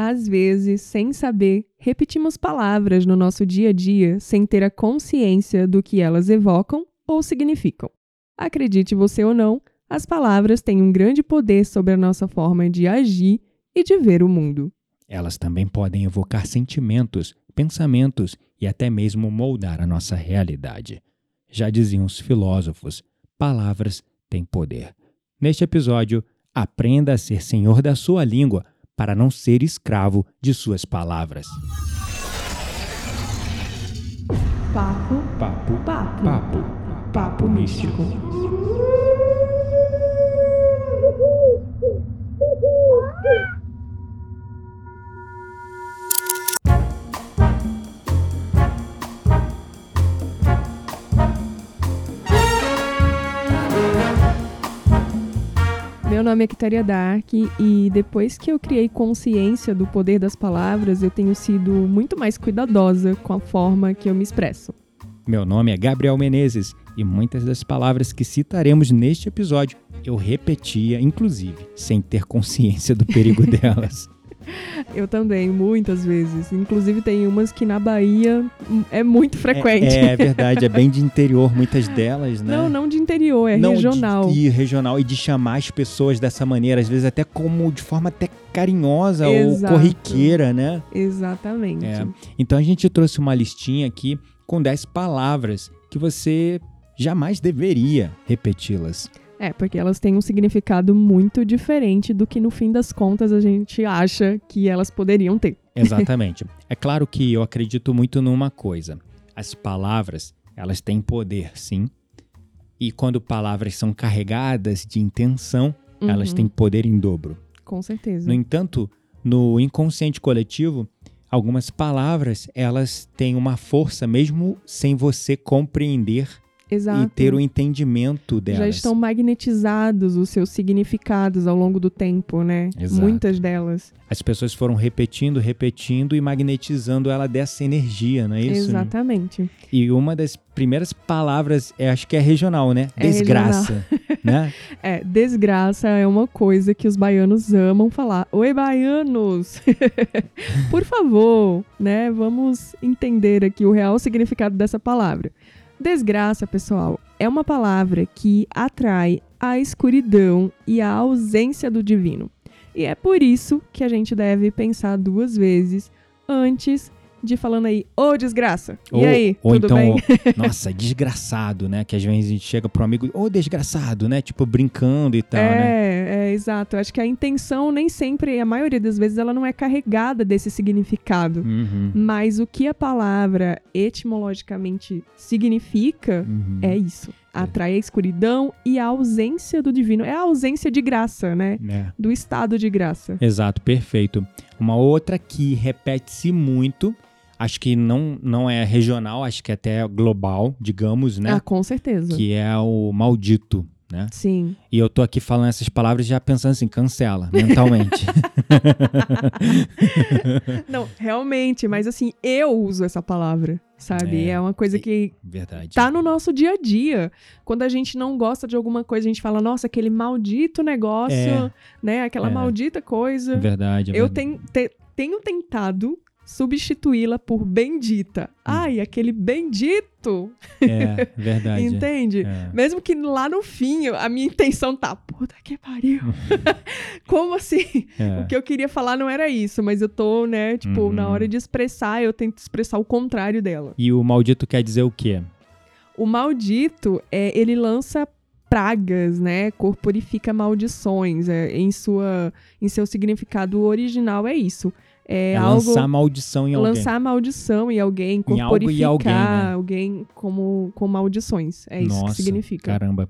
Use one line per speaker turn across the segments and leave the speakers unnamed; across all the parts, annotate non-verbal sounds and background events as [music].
Às vezes, sem saber, repetimos palavras no nosso dia a dia sem ter a consciência do que elas evocam ou significam. Acredite você ou não, as palavras têm um grande poder sobre a nossa forma de agir e de ver o mundo.
Elas também podem evocar sentimentos, pensamentos e até mesmo moldar a nossa realidade. Já diziam os filósofos, palavras têm poder. Neste episódio, aprenda a ser senhor da sua língua para não ser escravo de suas palavras.
Papo,
Papo,
papo,
papo,
papo místico. Meu nome é Kitaria Dark e depois que eu criei consciência do poder das palavras, eu tenho sido muito mais cuidadosa com a forma que eu me expresso.
Meu nome é Gabriel Menezes e muitas das palavras que citaremos neste episódio eu repetia, inclusive, sem ter consciência do perigo [laughs] delas.
Eu também, muitas vezes. Inclusive tem umas que na Bahia hum, é muito frequente.
É, é verdade, é bem de interior, muitas [laughs] delas, né?
Não, não de interior, é
Não,
regional.
De, e regional, e de chamar as pessoas dessa maneira, às vezes até como de forma até carinhosa
Exato.
ou corriqueira, né?
Exatamente.
É. Então a gente trouxe uma listinha aqui com 10 palavras que você jamais deveria repeti-las.
É, porque elas têm um significado muito diferente do que no fim das contas a gente acha que elas poderiam ter. [laughs]
Exatamente. é claro que eu acredito muito numa coisa. As palavras, elas têm poder, sim. E quando palavras são carregadas de intenção, elas
Uhum,
têm poder em dobro.
Com certeza.
No entanto, no inconsciente coletivo, algumas palavras, elas têm uma força mesmo sem você compreender
Exato.
e ter o entendimento delas.
Já estão magnetizados os seus significados ao longo do tempo, né?
Exato.
Muitas delas.
As pessoas foram repetindo, repetindo e magnetizando ela dessa energia, não é isso?
Exatamente.
E uma das primeiras palavras, é, acho que é regional, né?
É
Desgraça, né? [laughs]
É, desgraça é uma coisa que os baianos amam falar. Oi, baianos! [laughs] Por favor, né? Vamos entender aqui o real significado dessa palavra. Desgraça, pessoal, é uma palavra que atrai a escuridão e a ausência do divino. E é por isso que a gente deve pensar duas vezes antes de falando aí, ô desgraça.
Ou,
e aí,
ou
tudo
então,
bem? [laughs]
nossa, desgraçado, né? Que às vezes a gente chega pro amigo, ô desgraçado, né? Tipo, brincando e tal, né?
É, é, exato. Acho que a intenção nem sempre, a maioria das vezes, ela não é carregada desse significado.
Uhum,
Mas o que a palavra etimologicamente significa
uhum.
é isso. Atrai a escuridão e a ausência do divino. É a ausência de graça, né?
É.
Do estado de graça.
Exato, perfeito. Uma outra que repete-se muito, acho que não, não é regional, acho que é até global, digamos, né?
Ah, com certeza.
Que é o maldito, né?
Sim.
E eu tô aqui falando essas palavras já pensando assim, cancela, mentalmente. [laughs]
Não, realmente, mas assim, eu uso essa palavra, sabe?
É.
É, uma coisa que
Verdade.
tá no nosso dia a dia. Quando a gente não gosta de alguma coisa, a gente fala, nossa, aquele maldito negócio,
É.
né? Aquela
É.
maldita coisa.
Verdade. é
Eu
verdade.
ten- te- tenho tentado substituí-la por bendita. Ai, aquele bendito,
É, verdade. [laughs]
entende?
É.
Mesmo que lá no fim a minha intenção tá, puta que pariu. [laughs] [laughs] Como assim?
É.
O que eu queria falar não era isso, mas eu tô, né, tipo,
Uhum.
na hora de expressar, eu tento expressar o contrário dela.
E o maldito quer dizer o quê?
O maldito, é, ele lança pragas, né? Corporifica maldições. É, em, sua, em seu significado original é isso. É,
É,
algo
lançar maldição em alguém.
lançar maldição em alguém,
Em algo e
corporificar
alguém, né?
alguém como com maldições. É isso
Nossa,
que significa.
Caramba.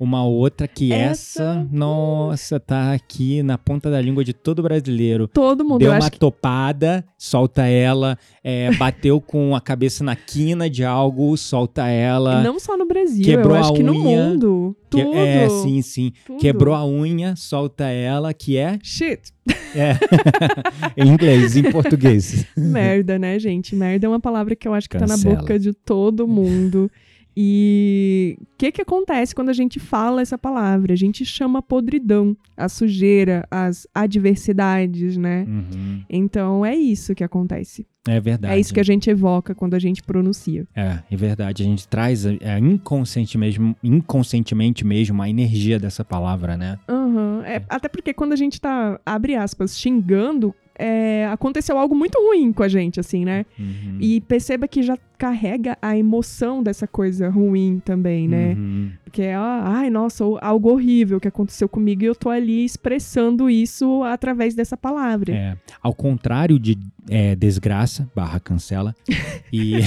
Uma outra que
Essa-
essa, nossa, tá aqui na ponta da língua de todo brasileiro.
Todo mundo,
Deu
eu
uma
que
topada, solta ela. é, bateu com a cabeça na quina de algo, solta ela.
não só no Brasil,
quebrou
eu acho
a
que no
unha,
mundo.
Que-
Tudo.
é, sim, sim.
tudo.
Quebrou a unha, solta ela, que é,
Shit.
é [laughs] em inglês, em português. [laughs]
Merda, né, gente? Merda é uma palavra que eu acho que tá na
Cancela.
boca de todo mundo. E o que, que acontece quando a gente fala essa palavra? A gente chama podridão, a sujeira, as adversidades, né?
Uhum.
Então é isso que acontece.
É verdade.
É isso que a gente evoca quando a gente pronuncia.
É, é verdade. A gente traz é, inconsciente mesmo, inconscientemente mesmo a energia dessa palavra, né?
Uhum. É, até porque quando a gente tá, abre aspas, xingando, é, aconteceu algo muito ruim com a gente, assim, né?
Uhum.
E perceba que já carrega a emoção dessa coisa ruim também, né?
Uhum.
Que é, ai, nossa, algo horrível que aconteceu comigo e eu tô ali expressando isso através dessa palavra.
É, ao contrário de é, desgraça, barra cancela, [laughs] e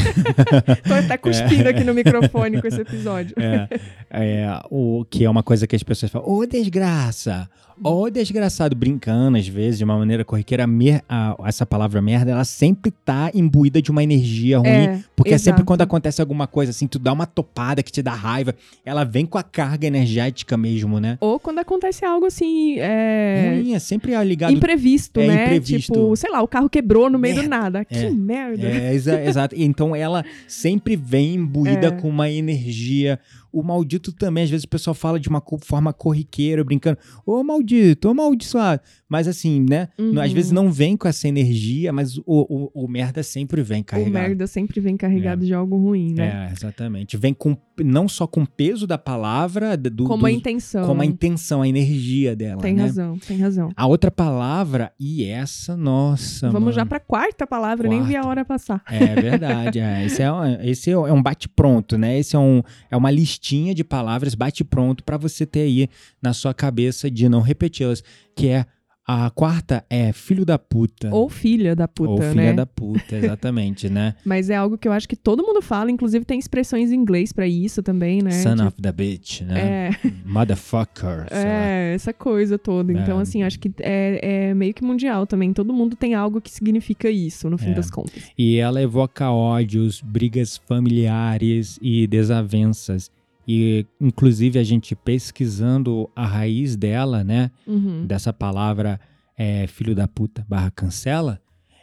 Tô até [laughs] cuspindo aqui no microfone com esse episódio.
é, é, o que é uma coisa que as pessoas falam, ô desgraça, ô desgraçado, brincando às vezes, de uma maneira corriqueira, mer- a- essa palavra merda, ela sempre tá imbuída de uma energia ruim,
É,
porque é sempre
exato.
quando acontece alguma coisa assim, tu dá uma topada que te dá raiva, ela vem com a carga energética mesmo, né?
Ou quando acontece algo assim, é...
Ruim, é sempre ligado
Imprevisto,
É,
né?
imprevisto.
Tipo, sei lá, o carro quebrou no meio do
Merda.
nada. Que
É.
merda.
É, exa- exato. Então ela sempre vem imbuída
É.
com uma energia. O maldito também, às vezes o pessoal fala de uma forma corriqueira, brincando. Ô maldito, ô amaldiçoado. Mas assim, né?
Uhum.
Às vezes não vem com essa energia, mas o, o, o merda sempre vem
O
carregado.
merda sempre vem carregado de algo ruim, né?
É, exatamente. Vem com não só com o peso da palavra, do,
Como a
dos-
intenção.
como a intenção, a energia dela.
Tem
né?
razão, tem razão.
A outra palavra, e essa, nossa.
Vamos
mano.
já pra quarta palavra, nem vi a
Quarta.
hora passar.
É verdade. é. Esse, é, um- esse é um bate-pronto, né? Esse é, um, é uma listinha de palavras bate-pronto para você ter aí na sua cabeça de não repeti-las. Que é a quarta é filho da puta.
Ou filha da puta,
Ou filha
né?
da puta, exatamente, né? [laughs]
Mas é algo que eu acho que todo mundo fala, inclusive tem expressões em inglês pra isso também, né?
Son
Tipo,
of the bitch, né?
É,
Motherfucker. [laughs] sei lá.
é, essa coisa toda. Então,
É.
assim, acho que é, é meio que mundial também. Todo mundo tem algo que significa isso, no fim
É.
das contas.
E ela evoca ódios, brigas familiares e desavenças. E, inclusive, a gente pesquisando a raiz dela, né?
Uhum.
dessa palavra é, filho da puta barra cancela,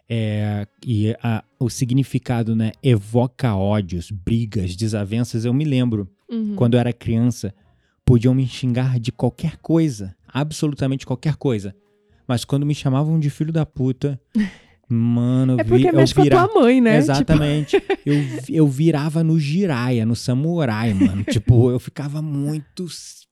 é, e a- o significado, né, evoca ódios, brigas, desavenças. Eu me lembro,
Uhum.
quando eu era criança, podiam me xingar de qualquer coisa, absolutamente qualquer coisa. Mas quando me chamavam de filho da puta, [laughs] mano, eu
É porque
vi, eu
mexe com a
vira-
tua mãe, né?
Exatamente. eu, eu virava no giraia, no samurai, mano. [laughs] tipo, eu ficava muito,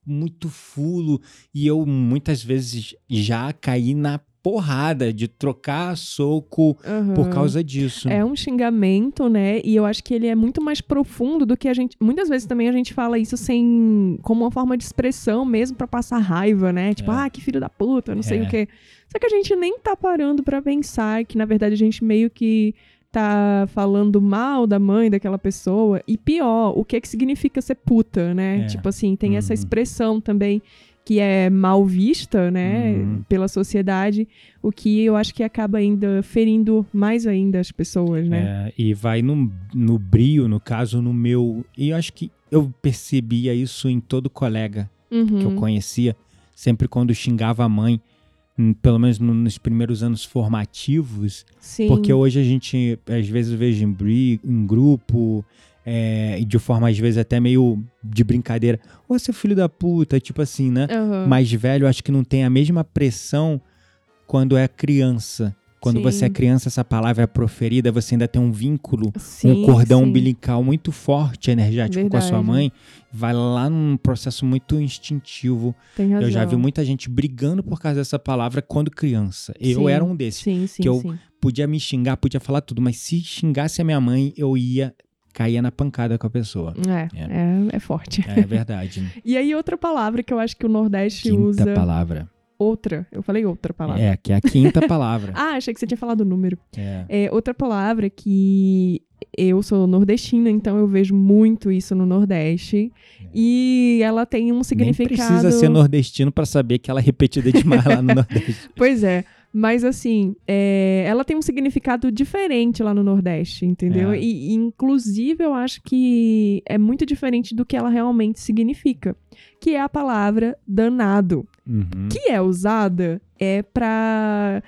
muito fulo. E eu muitas vezes já caí na porrada de trocar soco
aham.
por causa disso.
É um xingamento, né? E eu acho que ele é muito mais profundo do que a gente. Muitas vezes também a gente fala isso sem. como uma forma de expressão mesmo pra passar raiva, né? Tipo,
É.
ah, que filho da puta, não sei
É.
o quê. Só que a gente nem tá parando pra pensar que, na verdade, a gente meio que tá falando mal da mãe daquela pessoa. E pior, o que que significa ser puta, né?
É.
Tipo assim, tem essa
Uhum.
expressão também que é mal vista, né,
Uhum.
pela sociedade, o que eu acho que acaba ainda ferindo mais ainda as pessoas, né?
É, e vai no, no brio, no caso, no meu. E eu acho que eu percebia isso em todo colega
Uhum.
que eu conhecia, sempre quando xingava a mãe, pelo menos no- nos primeiros anos formativos,
Sim.
porque hoje a gente, às vezes, vejo em, bri- em grupo, é, e de forma, às vezes, até meio de brincadeira, ô seu filho da puta, tipo assim, né?
Aham.
Mais velho, acho que não tem a mesma pressão quando é criança. Quando
Sim.
você é criança, essa palavra é proferida, você ainda tem um vínculo
Sim,
um cordão
sim.
umbilical muito forte, energético com a sua
Verdade.
mãe, vai lá num processo muito instintivo.
Tem razão.
Eu já vi muita gente brigando por causa dessa palavra quando criança. Eu era um desses.
Sim, sim,
que eu-. Podia me xingar, podia falar tudo, mas se xingasse a minha mãe, eu ia cair na pancada com a pessoa.
É, é, é forte.
É verdade. [laughs]
E aí, outra palavra que eu acho que o Nordeste
Quinta
usa.
palavra.
Outra. Eu falei outra palavra.
É, que é a quinta [laughs] palavra.
Ah, achei que você tinha falado o número.
É.
É, outra palavra que eu sou nordestina, então eu vejo muito isso no Nordeste. E ela tem um
Nem
significado.
precisa ser nordestino pra saber que ela é repetida demais lá no [laughs] Nordeste.
Pois é. Mas assim, é, ela tem um significado diferente lá no Nordeste, entendeu?
É.
E, inclusive, eu acho que é muito diferente do que ela realmente significa. Que é a palavra danado.
Uhum.
Que é usada é pra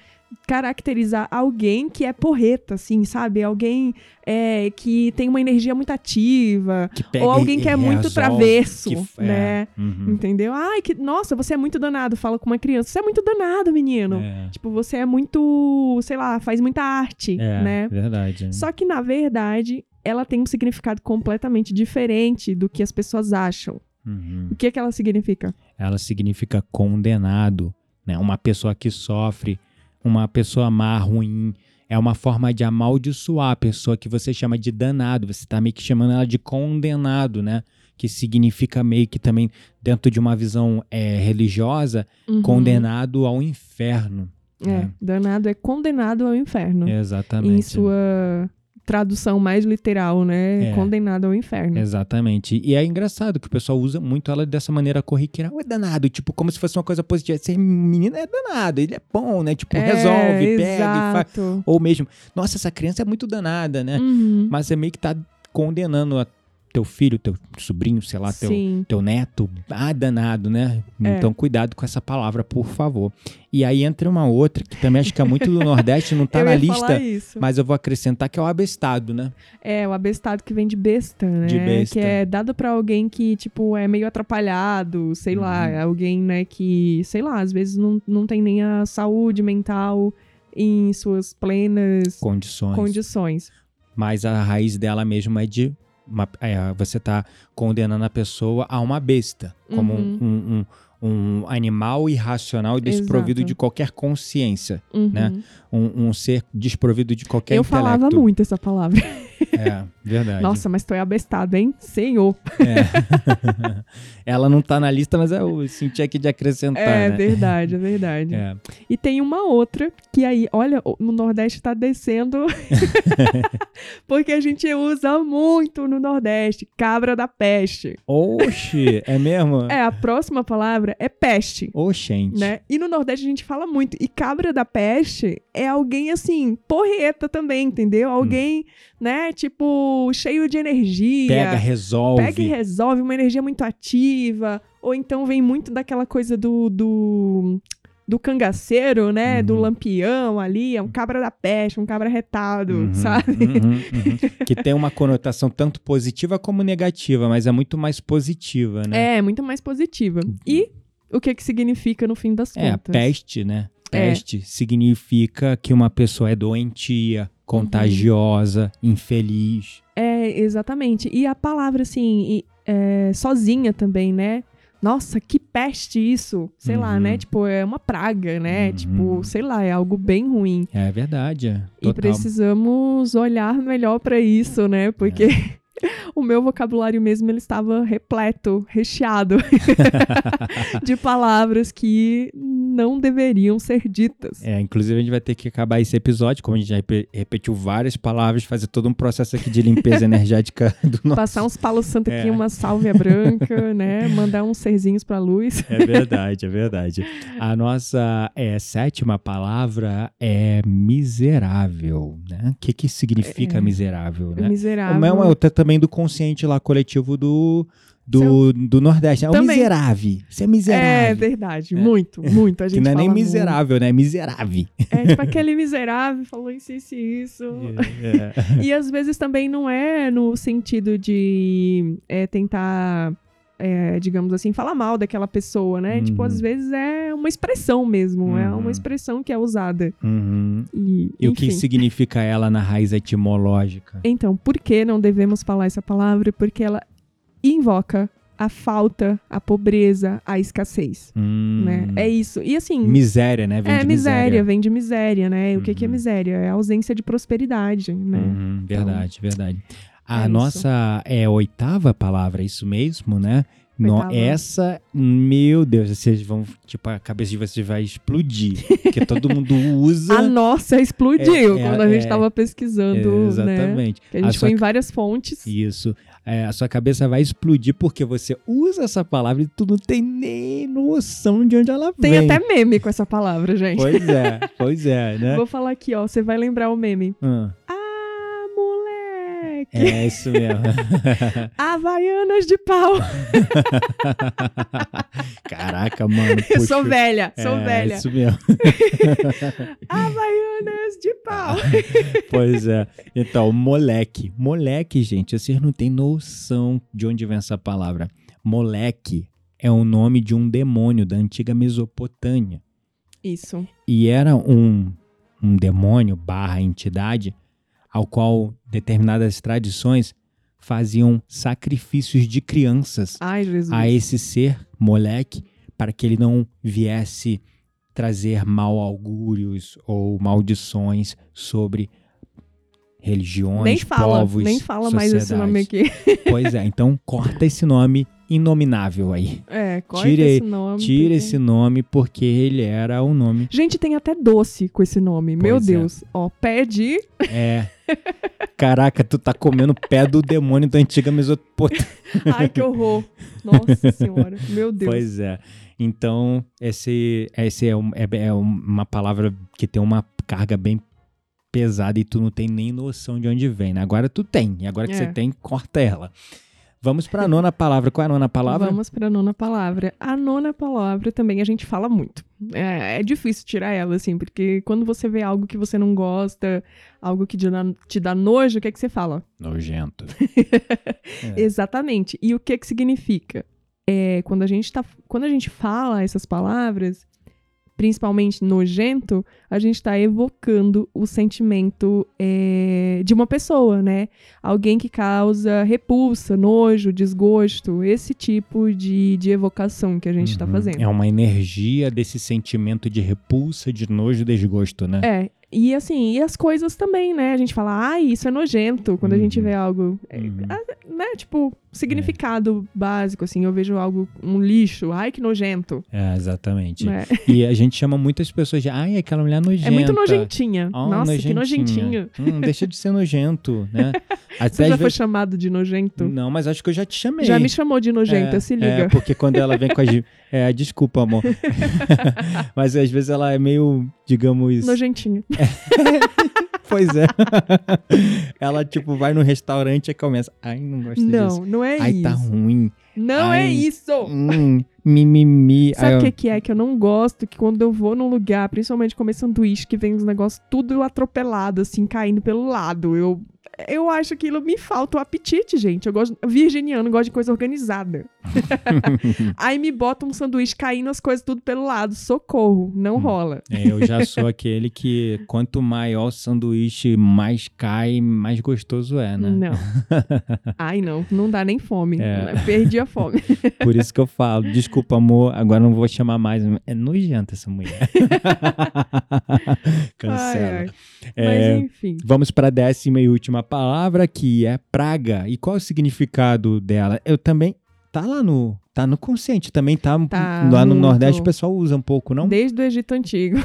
caracterizar alguém que é porreta, assim, sabe? Alguém é, que tem uma energia muito ativa. Ou alguém que é muito travesso,
que é,
né?
uhum,
Entendeu? Ai, que, nossa, você é muito danado. Fala com uma criança. Você é muito danado, menino.
é,
Tipo, você é muito, sei lá, faz muita arte,
é,
né?
verdade.
Só que, na verdade, ela tem um significado completamente diferente do que as pessoas acham.
Uhum.
O que, que ela significa?
Ela significa condenado, né? Uma pessoa que sofre, uma pessoa má, ruim. É uma forma de amaldiçoar a pessoa que você chama de danado. Você está meio que chamando ela de condenado, né? Que significa meio que também, dentro de uma visão é, religiosa,
Uhum.
condenado ao inferno.
É,
né?
danado é condenado ao inferno.
Exatamente.
Em sua tradução mais literal, né?
É.
Condenado ao inferno.
Exatamente. E é engraçado que o pessoal usa muito ela dessa maneira corriqueira. Ué, danado, tipo, como se fosse uma coisa positiva. Esse menino é danado, ele é bom, né? Tipo,
É,
resolve, pega e faz.
exato.
Ou mesmo, nossa, essa criança é muito danada, né?
Uhum.
Mas você meio que tá condenando a teu filho, teu sobrinho, sei lá, teu,
Sim.
teu neto. Ah, danado, né?
É.
Então, cuidado com essa palavra, por favor. E aí entra uma outra, que também acho que é muito do Nordeste, não tá [laughs] na lista. Mas eu vou acrescentar que é o abestado, né?
É, o abestado que vem de besta, né?
De besta.
Que é dado pra alguém que, tipo, é meio atrapalhado, sei lá,
Uhum.
alguém, né, que, sei lá, às vezes não, não tem nem a saúde mental em suas plenas
Condições.
condições.
mas a raiz dela mesmo é de uma- é, você tá condenando a pessoa a uma besta, como
Uhum.
um, um- um- um animal irracional e desprovido
Exato.
de qualquer consciência,
Uhum.
né? um, um ser desprovido de qualquer
Eu
intelecto.
falava muito essa palavra. [laughs]
É, verdade.
Nossa, mas tô abestado, hein? Senhor.
É. [laughs] Ela não tá na lista, mas eu senti aqui de acrescentar,
É
né?
verdade, é verdade.
É.
E tem uma outra que aí, olha, no Nordeste tá descendo. [laughs] porque a gente usa muito no Nordeste. Cabra da peste.
Oxe, é mesmo? [laughs]
É, a próxima palavra é peste.
Oxente.
Né? E no Nordeste a gente fala muito. E cabra da peste é alguém assim, porreta também, entendeu? Alguém, né, tipo, cheio de energia.
Pega, resolve.
Pega e resolve, uma energia muito ativa. Ou então vem muito daquela coisa do. do do cangaceiro, né? Do
Uhum.
lampião ali, é um cabra da peste, um cabra retado,
Uhum,
sabe?
uhum, uhum. Que tem uma conotação tanto positiva como negativa, mas é muito mais positiva, né?
É, muito mais positiva. E o que que significa no fim das
É, a
contas?
peste, né?
É.
Peste significa que uma pessoa é doentia, contagiosa, infeliz.
É, exatamente. E a palavra, assim, é, sozinha também, né? Nossa, que peste isso. Sei lá,
Uhum.
né? Tipo, é uma praga, né?
Uhum.
Tipo, sei lá, é algo bem ruim.
É verdade. é.
E precisamos olhar melhor pra isso, né? Porque
É. [laughs]
o meu vocabulário mesmo ele estava repleto, recheado [laughs] de palavras que não deveriam ser ditas.
É, inclusive a gente vai ter que acabar esse episódio, como a gente já repe- repetiu várias palavras, fazer todo um processo aqui de limpeza [laughs] energética do nosso.
Passar uns palos santo aqui,
É.
uma sálvia branca, né? Mandar uns serzinhos pra luz.
É verdade, é verdade. A nossa é, sétima palavra é miserável, né? O que que significa
É.
miserável, né?
Miserável.
É uma outra também do consciente lá coletivo do, do, do Nordeste. É o
Também.
miserável. Você é
É
miserável.
verdade, muito, muito. A gente
que não é nem
fala
miserável, né? É miserável.
É tipo aquele miserável falou isso, isso e isso.
É. [laughs]
E às vezes também não é no sentido de é, tentar, é, digamos assim, falar mal daquela pessoa, né? Tipo,
Uhum.
às vezes é uma expressão mesmo, é
Uhum.
uma expressão que é usada.
Uhum.
E,
E o que significa ela na raiz etimológica?
Então, por que não devemos falar essa palavra? Porque ela invoca a falta, a pobreza, a escassez,
Hum.
né? É isso. E assim,
Miséria, né? Vem
é
de
miséria, vem de miséria, né? O que, que é
Uhum.
miséria? É a ausência de prosperidade, né?
Uhum, verdade, verdade. A
é isso.
nossa é a oitava palavra, é isso mesmo, né? No- essa, meu Deus, vocês vão, tipo, a cabeça de vocês vai explodir. Porque todo mundo [laughs] usa.
A nossa explodiu
É, é,
quando a gente
é.
estava pesquisando, né?
Exatamente.
Que a gente
A
foi
sua
em várias fontes.
Isso. É, a sua cabeça vai explodir porque você usa essa palavra e tu não tem nem noção de onde ela
Tem
vem.
até meme com essa palavra, gente.
Pois é, [laughs] pois é, né?
Vou falar aqui, ó. Você vai lembrar o meme.
Ah,
Ah, moleque.
É isso mesmo. [laughs]
Havaianas de pau. [laughs]
Caraca, mano.
Eu
puxa.
sou velha, sou
é,
velha.
Isso mesmo. [laughs]
Havaianas de pau.
Pois é. Então, moleque. Moleque, gente, vocês não têm noção de onde vem essa palavra. Moleque é o nome de um demônio da antiga Mesopotâmia.
Isso.
E era um, um demônio barra entidade ao qual determinadas tradições faziam sacrifícios de crianças
Ai,
a esse ser, moleque, para que ele não viesse trazer mal augúrios ou maldições sobre religiões,
nem fala,
povos,
nem fala mais esse nome aqui. [laughs]
Pois é, então corta esse nome inominável aí.
É, corta
Tira-
esse nome.
Tira
porque-
esse nome porque ele era o nome.
Gente, tem até doce com esse nome. Meu
Pois é.
Deus. Ó, pé de.
É. Caraca, tu tá comendo o pé do demônio da antiga Mesopotâmia. [laughs]
Ai, que horror. Nossa senhora. Meu Deus.
Pois é. Então, esse, esse é, um- é- é uma palavra que tem uma carga bem pesada e tu não tem nem noção de onde vem, né? Agora tu tem. E agora que
É.
você tem, corta ela. Vamos pra nona palavra. Qual é a nona palavra?
Vamos para a nona palavra. A nona palavra também a gente fala muito. É, é difícil tirar ela, assim, porque quando você vê algo que você não gosta, algo que te dá, te dá nojo, o que é que você fala?
Nojento. [laughs] É.
Exatamente. E o que que significa? É, quando, a gente tá, quando a gente fala essas palavras, principalmente nojento, a gente está evocando o sentimento é, de uma pessoa, né? Alguém que causa repulsa, nojo, desgosto, esse tipo de, de evocação que a gente está
Uhum.
fazendo.
É uma energia desse sentimento de repulsa, de nojo e desgosto, né?
É, e assim, e as coisas também, né? A gente fala, ai, isso é nojento, quando a gente
Uhum.
vê algo, é,
Uhum.
né? Tipo, significado básico, assim, eu vejo algo, um lixo, ai, que nojento.
É, exatamente.
né?
E a gente chama muitas pessoas de, ai, aquela mulher nojenta.
É muito nojentinha.
Oh,
Nossa, que
nojentinha.
nojentinho.
Hum, deixa de ser nojento, né? [laughs] Até
Você já foi
vezes-
chamado de nojento?
Não, mas acho que eu já te chamei.
Já me chamou de nojenta,
é,
se liga.
É, porque quando ela vem com as. [laughs] É, desculpa, amor. [laughs] [laughs] mas às vezes ela é meio, digamos.
Nojentinha. [laughs]
Pois é. ela, tipo, vai no restaurante e começa. Ai, não gosto disso.
Não, não é
Ai,
isso.
tá ruim.
Não é
Ai,
isso.
Hum, mimimi.
Sabe o
eu-
que, que é? Que eu não gosto que quando eu vou num lugar, principalmente comer sanduíche, que vem os negócios tudo atropelado, assim, caindo pelo lado. Eu, eu acho que aquilo me falta o apetite, gente. Eu gosto. Virginiano gosta de coisa organizada. [laughs] Aí me bota um sanduíche caindo as coisas tudo pelo lado. Socorro. Não
Hum.
rola.
É, eu já sou aquele que quanto maior o sanduíche, mais cai, mais gostoso é, né?
Não. [laughs] Ai, não. Não dá nem fome.
É.
Perdi a fome. [laughs]
Por isso que eu falo, desculpa, amor, agora não vou chamar mais. É nojenta essa mulher. Cancela.
Ai, ai.
É,
Mas enfim.
Vamos para a décima e última palavra, que é praga. E qual é o significado dela? Eu também. Tá lá no. Tá no consciente, também tá.
Tá
lá no
muito.
Nordeste o pessoal usa um pouco, não?
Desde o Egito Antigo.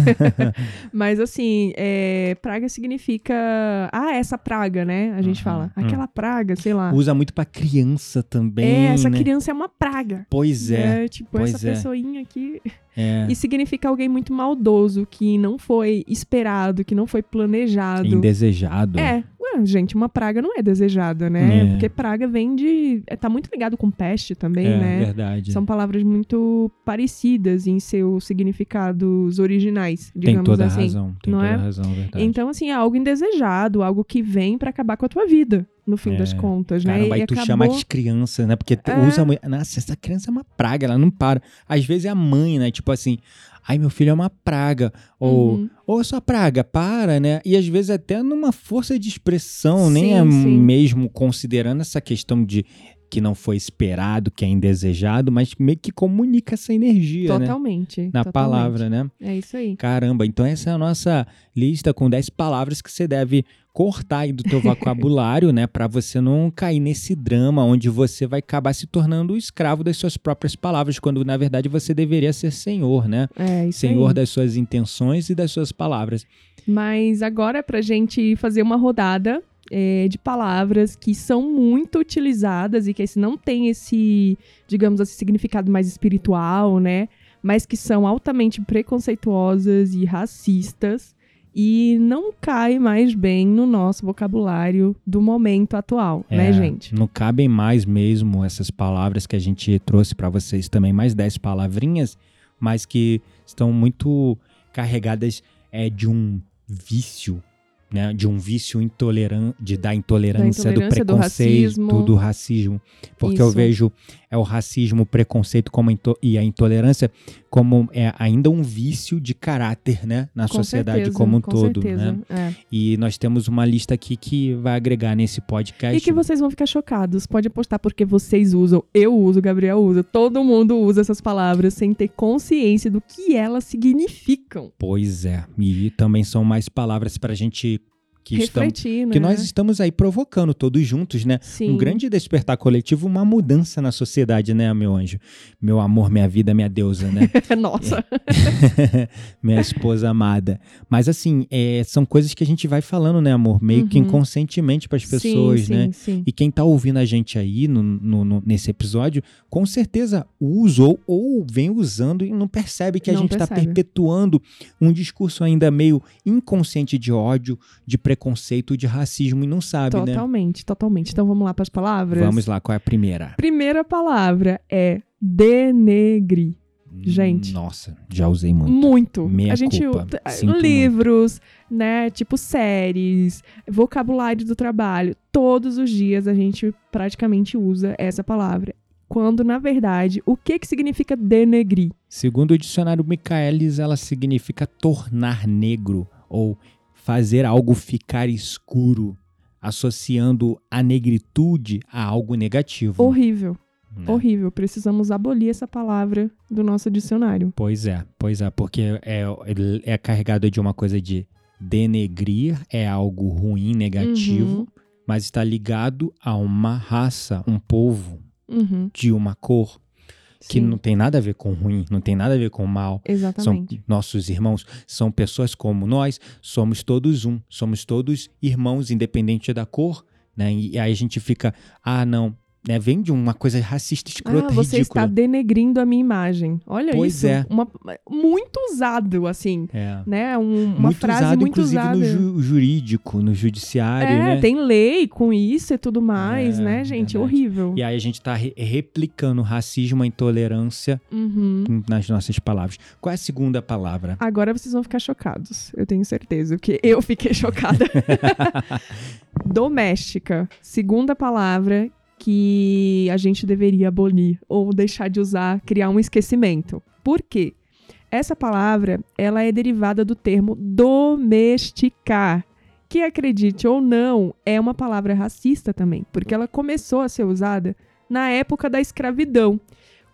[laughs] [laughs] Mas assim, é, praga significa. Ah, essa praga, né? A gente
Aham,
fala.
hum.
Aquela praga, sei lá.
Usa muito pra criança também.
é, essa
né?
criança é uma praga.
Pois é.
tipo,
pois
essa
é.
pessoinha aqui.
é.
E significa alguém muito maldoso, que não foi esperado, que não foi planejado.
Indesejado.
É, gente, uma praga não é desejada, né?
É.
Porque praga vem de. é, Tá muito ligado com peste também,
É,
né?
verdade.
São palavras muito parecidas em seus significados originais,
Tem
digamos
toda a
assim.
razão. Tem
não
toda
é?
a razão, verdade.
Então, assim, é algo indesejado, algo que vem pra acabar com a tua vida, no fim
É.
das contas, né?
Caramba, aí
e
tu
acabou...
chama as crianças, né? Porque
É.
usa muito. Nossa, essa criança é uma praga, ela não para. Às vezes é a mãe, né? Tipo assim, ai, meu filho é uma praga. Ou,
Uhum.
ou sua praga, para, né? E às vezes até numa força de expressão, nem é
Sim, sim.
mesmo considerando essa questão de que não foi esperado, que é indesejado, mas meio que comunica essa energia, né?
Totalmente.
Na
totalmente.
palavra, né?
É isso aí.
Caramba, então essa é a nossa lista com 10 palavras que você deve cortar aí do teu [laughs] vocabulário, né, Pra você não cair nesse drama onde você vai acabar se tornando o escravo das suas próprias palavras, quando na verdade você deveria ser senhor, né?
É isso
Senhor
aí.
das suas intenções e das suas palavras.
Mas agora é pra gente fazer uma rodada é, de palavras que são muito utilizadas e que esse não tem esse, digamos assim, significado mais espiritual, né? Mas que são altamente preconceituosas e racistas. e não cai mais bem no nosso vocabulário do momento atual,
É,
né, gente?
Não cabem mais mesmo essas palavras que a gente trouxe para vocês também, mais 10 palavrinhas, mas que estão muito carregadas é, de um vício, né? De um vício intolerante, de, da intolerância,
Da intolerância,
do
do
preconceito,
racismo.
do racismo. Porque eu
Isso.
vejo é o racismo, o preconceito como e a intolerância como é ainda um vício de caráter, né? Na
Com
sociedade
certeza,
como um
com
todo,
certeza,
né?
é.
E nós temos uma lista aqui que vai agregar nesse podcast.
E que vocês vão ficar chocados. Pode apostar porque vocês usam, eu uso, Gabriel usa, todo mundo usa essas palavras sem ter consciência do que elas significam.
Pois é. E também são mais palavras para a gente que, estamos,
né?
que nós estamos aí provocando todos juntos, né?
Sim.
Um grande despertar coletivo, uma mudança na sociedade, né, meu anjo? Meu amor, minha vida, minha deusa, né? [laughs]
Nossa. [laughs]
minha esposa amada. Mas assim, é, são coisas que a gente vai falando, né, amor? Meio que
Uhum.
inconscientemente para as pessoas,
sim,
né?
Sim, sim.
E quem tá ouvindo a gente aí no, no- no- nesse episódio, com certeza usou ou vem usando e não percebe que a
Não
gente está perpetuando um discurso ainda meio inconsciente de ódio, de preconceito, de racismo e não sabe, né?
Totalmente, totalmente. Então vamos lá para as palavras.
Vamos lá, qual é a primeira?
Primeira palavra é denegrir. Gente.
Nossa, já usei muito.
Muito.
Meia
a gente
culpa.
usa-
Sinto
livros, né, tipo séries, vocabulário do trabalho, todos os dias a gente praticamente usa essa palavra. Quando na verdade, o que que significa denegrir?
Segundo o dicionário Michaelis, ela significa tornar negro ou fazer algo ficar escuro, associando a negritude a algo negativo.
Horrível,
né?
horrível. Precisamos abolir essa palavra do nosso dicionário.
Pois é, pois é, porque é, é carregado de uma coisa de denegrir, é algo ruim, negativo,
Uhum.
mas está ligado a uma raça, um povo,
Uhum,
de uma cor, que
sim,
não tem nada a ver com ruim, não tem nada a ver com mal. São
exatamente.
nossos irmãos, são pessoas como nós, somos todos um, somos todos irmãos, independente da cor, né? E aí a gente fica, ah, não, né? Vem de uma coisa racista, escrota,
Ah, você
ridícula.
está denegrindo a minha imagem. Olha
Pois
isso.
é.
Uma, muito usado, assim,
É.
né? Um- uma
muito
frase
usado,
muito
inclusive,
usada.
no ju- jurídico, no judiciário,
É,
né?
tem lei com isso e tudo mais,
É,
né, gente?
verdade.
Horrível.
E aí a gente tá re- replicando racismo, a intolerância
Uhum.
nas nossas palavras. Qual é a segunda palavra?
Agora vocês vão ficar chocados, eu tenho certeza, porque eu fiquei [laughs] chocada. [laughs] Doméstica, segunda palavra que a gente deveria abolir ou deixar de usar, criar um esquecimento. Por quê? Essa palavra, ela é derivada do termo domesticar, que acredite ou não, é uma palavra racista também, porque ela começou a ser usada na época da escravidão,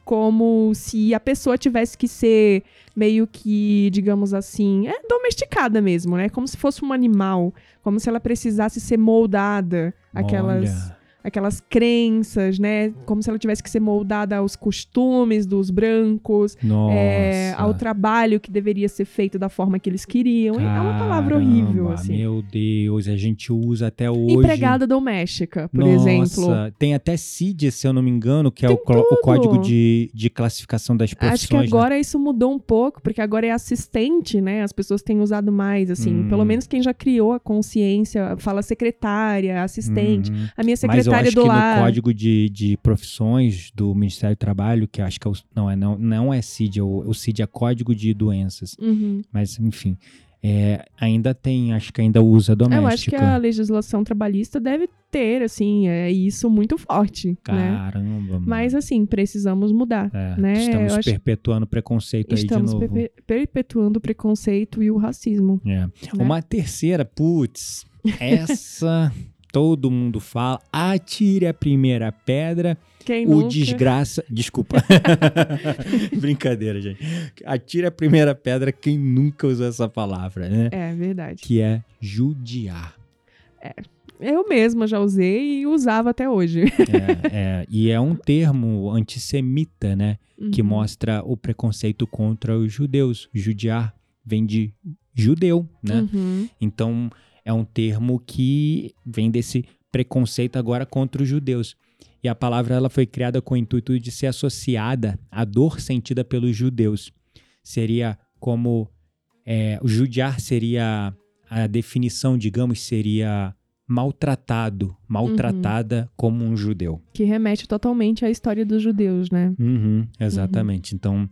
como se a pessoa tivesse que ser meio que, digamos assim, é domesticada mesmo, né? Como se fosse um animal, como se ela precisasse ser moldada, aquelas
Olha,
aquelas crenças, né? Como se ela tivesse que ser moldada aos costumes dos brancos, é, ao trabalho que deveria ser feito da forma que eles queriam. E é uma palavra horrível,
Caramba,
assim.
Meu Deus, a gente usa até hoje.
Empregada doméstica, por
Nossa,
exemplo.
Tem até CID, se eu não me engano, que é o, o código de, de classificação das profissões.
Acho que
né?
agora isso mudou um pouco, porque agora é assistente, né? As pessoas têm usado mais, assim.
Hum.
Pelo menos quem já criou a consciência fala secretária, assistente.
Uhum.
A minha
Mas eu
secretária
acho
do
que
lar.
no código de, de profissões do Ministério do Trabalho, que eu acho que é o, não, é, não, não é CID, é o, o CID é Código de Doenças.
Uhum.
Mas, enfim, é, ainda tem, acho que ainda usa doméstica.
Eu acho que a legislação trabalhista deve ter, assim, é isso muito forte, né?
Caramba, mano.
Mas, assim, precisamos mudar,
É,
né?
Estamos
Eu acho-
perpetuando preconceito aí
Estamos
de novo.
perpe- perpetuando o preconceito e o racismo.
É.
né?
Uma terceira, putz, essa [laughs] todo mundo fala. Atire a primeira pedra,
Quem
o
nunca...
desgraça. Desculpa. [laughs] [laughs] Brincadeira, gente. Atire a primeira pedra quem nunca usou essa palavra, né?
É verdade.
Que é judiar.
Eu mesma já usei e usava até hoje.
É, [laughs] é, e é um termo antissemita, né? Que
Uhum.
mostra o preconceito contra os judeus. Judiar vem de judeu, né?
Uhum.
Então, é um termo que vem desse preconceito agora contra os judeus. E a palavra ela foi criada com o intuito de ser associada à dor sentida pelos judeus. Seria como é, o judiar seria a definição, digamos, seria maltratado, maltratada
Uhum.
como um judeu.
Que remete totalmente à história dos judeus, né?
Uhum, exatamente. Então,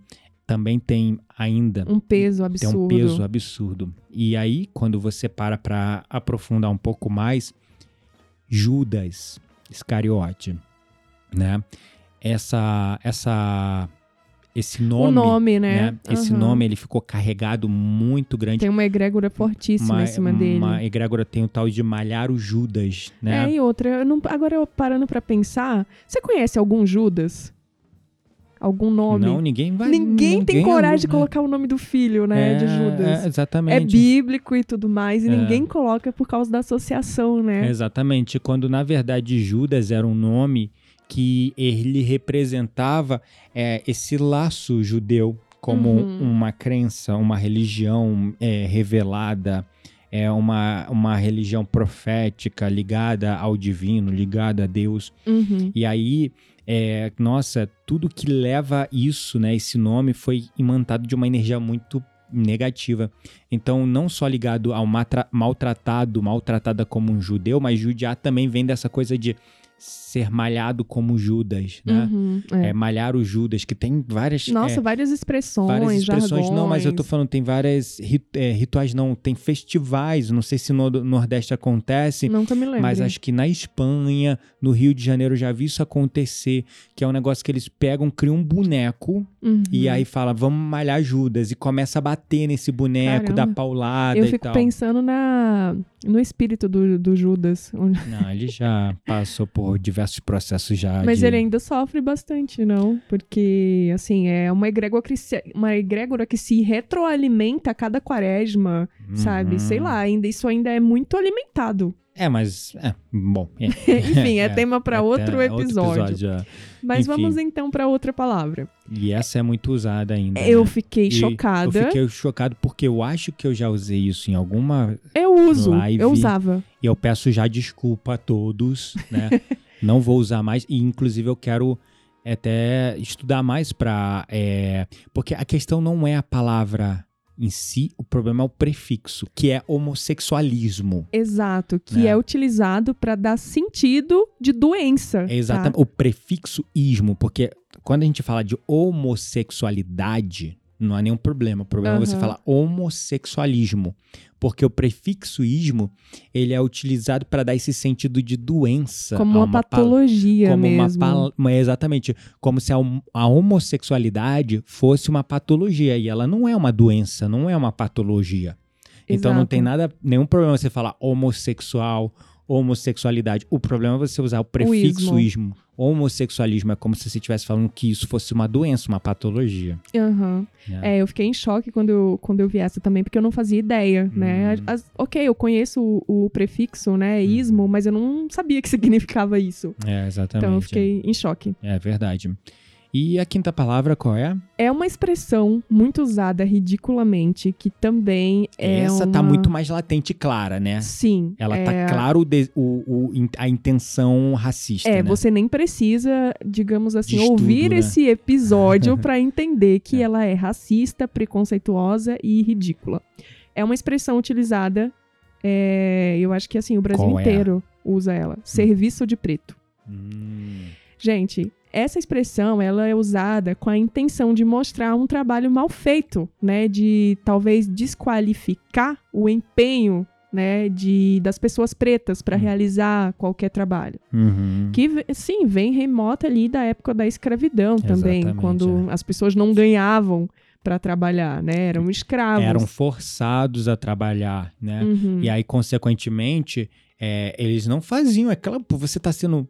também tem ainda
Um peso
tem
absurdo.
um peso absurdo. E aí, quando você para para aprofundar um pouco mais, Judas Iscariote, né? Essa, essa, esse nome,
o nome, né?
né? Esse nome ele ficou carregado muito grande.
Tem uma egrégora fortíssima
uma,
em cima dele.
uma egrégora tem o tal de malhar o Judas, né?
É, e outra, eu não- agora eu parando pra pensar, você conhece algum Judas? Algum nome?
Não, ninguém vai.
Ninguém tem
ninguém
coragem de
né?
colocar o nome do filho, né, de
É,
Judas.
É,
É
exatamente.
bíblico e tudo mais, e
É.
ninguém coloca por causa da associação, né?
Exatamente, quando na verdade Judas era um nome que ele representava é, esse laço judeu como
Uhum.
uma crença, uma religião é, revelada, é uma, uma religião profética ligada ao divino, ligada a Deus.
Uhum.
E aí, é, nossa, tudo que leva isso, né, esse nome foi imantado de uma energia muito negativa. Então, não só ligado ao maltratado, maltratada como um judeu, mas judiar também vem dessa coisa de ser malhado como Judas, né?
Uhum, é.
É, malhar o Judas, que tem várias
Nossa,
é,
várias expressões,
várias expressões. Não, mas eu tô
jargões.
falando, tem várias rit- é, rituais, não, tem festivais, não sei se no Nordeste acontece,
Nunca me lembro.
mas acho que na Espanha, no Rio de Janeiro, eu já vi isso acontecer, que é um negócio que eles pegam, criam um boneco
Uhum.
e aí fala, vamos malhar Judas, e começa a bater nesse boneco,
Caramba.
dar paulada
Eu
e
fico
tal.
pensando na, no espírito do, do Judas.
Não, ele já passou por diversos processos já
Mas
de...
ele ainda sofre bastante, não? Porque, assim, é uma egrégora que se, uma egrégora que se retroalimenta a cada quaresma, sabe?
Uhum.
Sei lá, ainda, isso ainda é muito alimentado.
É, mas... É, bom... É, [laughs]
Enfim, é, [laughs]
É,
tema para
é
outro
até
episódio.
é.
Mas
Enfim.
vamos então para outra palavra.
E essa é muito usada ainda.
Eu
né?
fiquei
E
chocada.
Eu fiquei chocado porque eu acho que eu já usei isso em alguma
Eu uso,
Live.
eu usava.
E eu peço já desculpa a todos, né? [laughs] Não vou usar mais. E, inclusive, eu quero até estudar mais pra... é, Porque a questão não é a palavra em si, o problema é o prefixo, que é homossexualismo.
Exato, que
É.
é, utilizado para dar sentido de doença.
É exatamente o prefixo ismo, porque quando a gente fala de homossexualidade, não há nenhum problema. O problema é você falar homossexualismo, porque o prefixo ismo, ele é utilizado para dar esse sentido de doença.
Como uma,
uma
patologia
como
mesmo.
uma exatamente, como se a, a homossexualidade fosse uma patologia e ela não é uma doença, não é uma patologia. Então não
Exato.
tem nada, nenhum problema você falar homossexual, homossexualidade. O problema é você usar o prefixo
ismo.
ismo. Homossexualismo é como se você estivesse falando que isso fosse uma doença, uma patologia.
Aham.
né?
É, eu fiquei em choque quando eu, quando eu vi essa também, porque eu não fazia ideia, né?
Hum.
As- ok, eu conheço o, o prefixo, né, ismo, mas eu não sabia que [laughs] significava isso.
É, exatamente.
Então eu fiquei em choque.
É verdade. E a quinta palavra qual é?
É uma expressão muito usada ridiculamente, que também é
Essa
uma...
tá muito mais latente e clara, né?
Sim.
Ela
é...
tá claro de- o- o- a intenção racista,
É,
né?
você nem precisa, digamos assim,
estudo,
ouvir
né?
esse episódio [laughs] pra entender que
É.
ela é racista, preconceituosa e ridícula. É uma expressão utilizada, é, eu acho que assim, o Brasil
Qual é?
inteiro usa ela. Serviço de preto.
Hum,
Gente, essa expressão ela é usada com a intenção de mostrar um trabalho mal feito, né? De talvez desqualificar o empenho, né? De, das pessoas pretas para
Hum.
realizar qualquer trabalho.
uhum.
Que, sim, vem remota ali da época da escravidão também,
Exatamente,
quando as pessoas não ganhavam para trabalhar, né? Eram escravos.
Eram forçados a trabalhar, né?
Uhum.
E aí, consequentemente, é, eles não faziam aquela. Você está sendo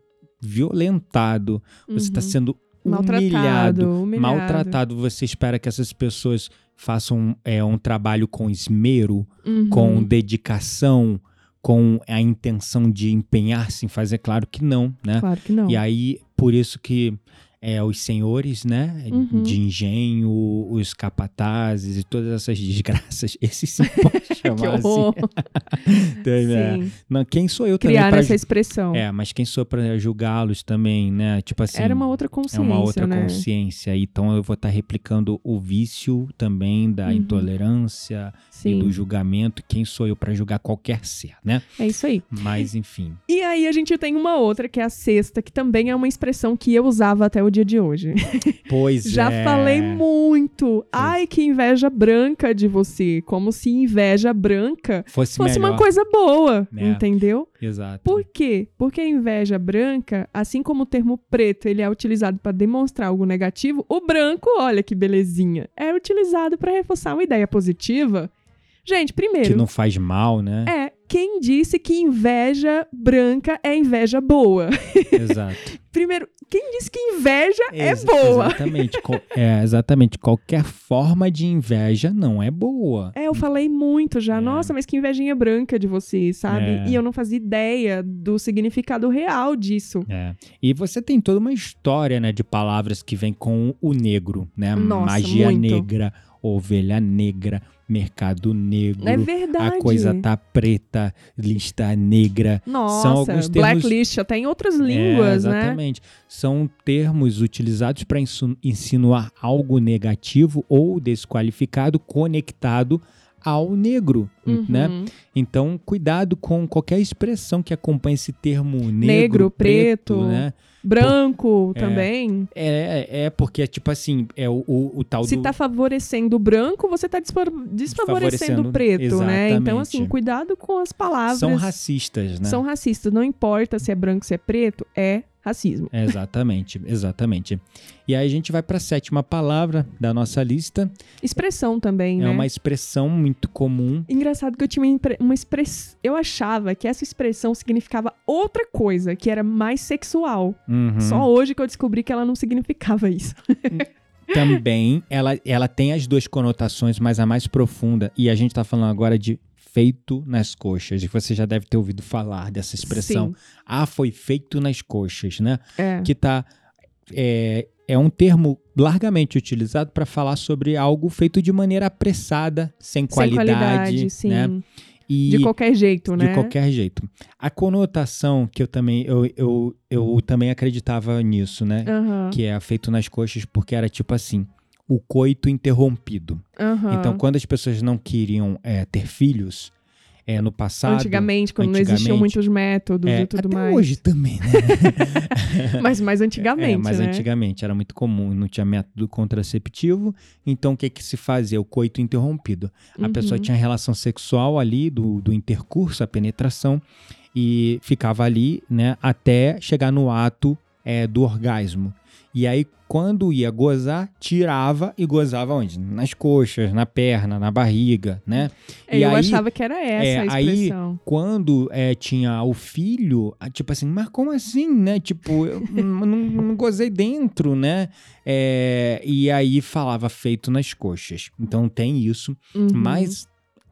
violentado, você está
Uhum.
sendo
maltratado,
humilhado,
humilhado.
maltratado. Você espera que essas pessoas façam é, um trabalho com esmero,
Uhum.
com dedicação, com a intenção de empenhar-se em fazer? Claro que não, né?
Claro que não.
E aí, por isso que é, os senhores, né?
Uhum.
De engenho, os capatazes e todas essas [laughs] desgraças. Esses sim pode [laughs]
que
chamar assim.
horror. [laughs]
Tem, é.
Sim.
Não, quem sou eu também
Criar essa expressão.
É, mas quem sou pra julgá-los também, né? Tipo assim.
Era uma outra
é
consciência,
uma outra
né?
consciência. Então eu vou estar replicando o vício também da
Uhum.
intolerância e
Sim,
do julgamento. Quem sou eu pra julgar qualquer ser, né?
é isso aí.
Mas enfim.
E aí a gente tem uma outra, que é a sexta, que também é uma expressão que eu usava até o dia de hoje. [laughs]
Pois
Já
é.
falei muito. Ai, que inveja branca de você. Como se inveja branca
Fosse,
fosse
melhor.
uma coisa boa,
É.
entendeu?
Exato.
Por quê? Porque a inveja branca, assim como o termo preto, ele é utilizado para demonstrar algo negativo, o branco, olha que belezinha, é utilizado para reforçar uma ideia positiva. Gente, primeiro,
Que não faz mal, né?
é quem disse que inveja branca é inveja boa?
Exato. [laughs]
Primeiro, quem disse que inveja é
Exa-
boa?
Exatamente. É, exatamente. Qualquer forma de inveja não é boa.
É, eu falei muito já.
É.
Nossa, mas que invejinha branca de você, sabe?
É.
E eu não fazia ideia do significado real disso.
É. E você tem toda uma história, né, de palavras que vem com o negro, né?
Nossa,
Magia
muito.
negra, ovelha negra, mercado negro.
É verdade.
A coisa tá preta, lista negra.
Nossa,
São alguns termos-
blacklist até em outras
É,
línguas, né?
exatamente. São termos utilizados para insinuar algo negativo ou desqualificado conectado ao negro,
Uhum.
né? Então, cuidado com qualquer expressão que acompanhe esse termo negro,
Negro, preto.
né?
Branco
É.
também.
É, é porque é tipo assim, é o, o, o tal
Se
do...
tá favorecendo o branco, você tá desfa- desfavorecendo o preto, né? Então, assim,
exatamente.
cuidado com as palavras.
São racistas, né?
São racistas. Não importa se é branco, se é preto, é racismo.
Exatamente, exatamente. E aí a gente vai para a sétima palavra da nossa lista.
Expressão também,
É
né?
uma expressão muito comum.
Engraçado que eu tinha uma expressão. Eu achava que essa expressão significava outra coisa, que era mais sexual.
Uhum.
Só hoje que eu descobri que ela não significava isso. [laughs]
Também, ela, ela tem as duas conotações, mas a mais profunda. E a gente tá falando agora de feito nas coxas. E você já deve ter ouvido falar dessa expressão.
Sim.
Ah, foi feito nas coxas, né?
É.
Que tá. É, é um termo largamente utilizado para falar sobre algo feito de maneira apressada, sem
Sem
qualidade,
qualidade, sim.
né? E
De qualquer jeito, né?
de qualquer jeito. A conotação que eu também eu, eu, eu também acreditava nisso, né?
Aham,
Que é feito nas coxas porque era tipo assim, o coito interrompido.
aham.
Então, quando as pessoas não queriam é, ter filhos, é, no passado.
Antigamente, quando não existiam
antigamente,
muitos métodos
é,
e tudo
até
mais.
hoje também, né? [laughs] [laughs]
Mas mais antigamente,
é, mas
né?
antigamente era muito comum, não tinha método contraceptivo. Então, o que que se fazia? O coito interrompido. A
Uhum.
pessoa tinha relação sexual ali, do, do intercurso, a penetração, e ficava ali, né, até chegar no ato é, do orgasmo. E aí, quando ia gozar, tirava e gozava onde? Nas coxas, na perna, na barriga, né?
É,
e
eu
aí-
achava que era essa
é,
a
aí-
expressão.
Quando é, tinha o filho, tipo assim, mas como assim, né? Tipo, eu [laughs] não, não gozei dentro, né? É, e aí falava feito nas coxas. Então tem isso.
Uhum.
Mas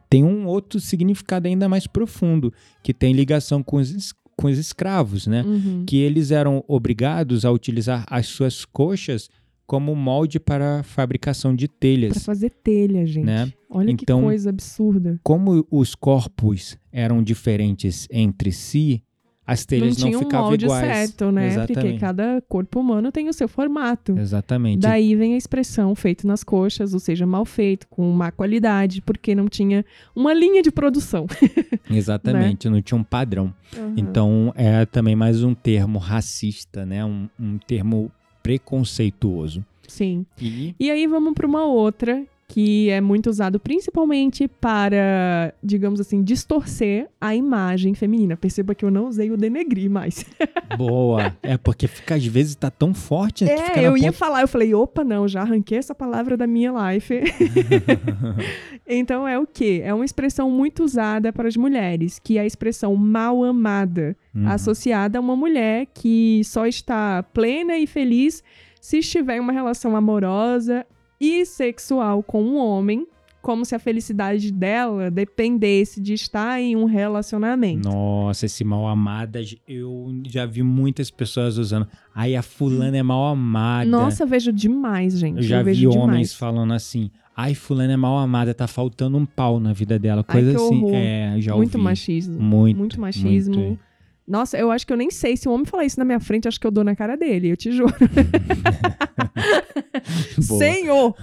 tem um outro significado ainda mais profundo, que tem ligação com os, com os escravos, né?
Uhum.
Que eles eram obrigados a utilizar as suas coxas como molde para a fabricação de telhas.
fazer telha, gente.
Né?
Olha
Então-
que coisa absurda.
Como os corpos eram diferentes entre si, as telhas
não
não,
tinha um
ficavam
molde
iguais.
certo, né? Porque
Exatamente.
cada corpo humano tem o seu formato.
Exatamente.
Daí vem a expressão feito nas coxas, ou seja, mal feito, com má qualidade, porque não tinha uma linha de produção. [laughs]
Exatamente, não tinha um padrão.
Uhum.
Então é também mais um termo racista, né? Um, um termo preconceituoso.
Sim.
E
E aí vamos para uma outra que é muito usado principalmente para, digamos assim, distorcer a imagem feminina. Perceba que eu não usei o denegrir mais. [laughs]
boa. É porque fica às vezes tá tão forte fica
É, eu ia
ponta-
falar, eu falei, opa, não, já arranquei essa palavra da minha life. [laughs] então é o quê? É uma expressão muito usada para as mulheres, que é a expressão mal amada,
Uhum.
associada a uma mulher que só está plena e feliz se estiver em uma relação amorosa e sexual com um homem como se a felicidade dela dependesse de estar em um relacionamento.
Nossa, esse mal amada, eu já vi muitas pessoas usando. Ai, a fulana é mal amada.
Nossa, eu vejo demais, gente.
eu já
eu
vi homens
demais.
falando assim. Ai, fulana é mal amada, tá faltando um pau na vida dela. Coisa
que
assim. É, já
Muito
ouvi.
machismo.
Muito.
Muito machismo.
muito.
Nossa, eu acho que eu nem sei se o homem falar isso na minha frente, acho que eu dou na cara dele, eu te juro. [laughs] Senhor!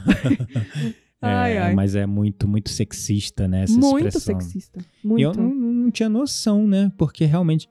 [laughs] ai,
É,
ai.
Mas é muito, muito sexista, né? Essa
Muito
expressão.
sexista.
E
Muito.
eu não, não tinha noção, né? Porque realmente.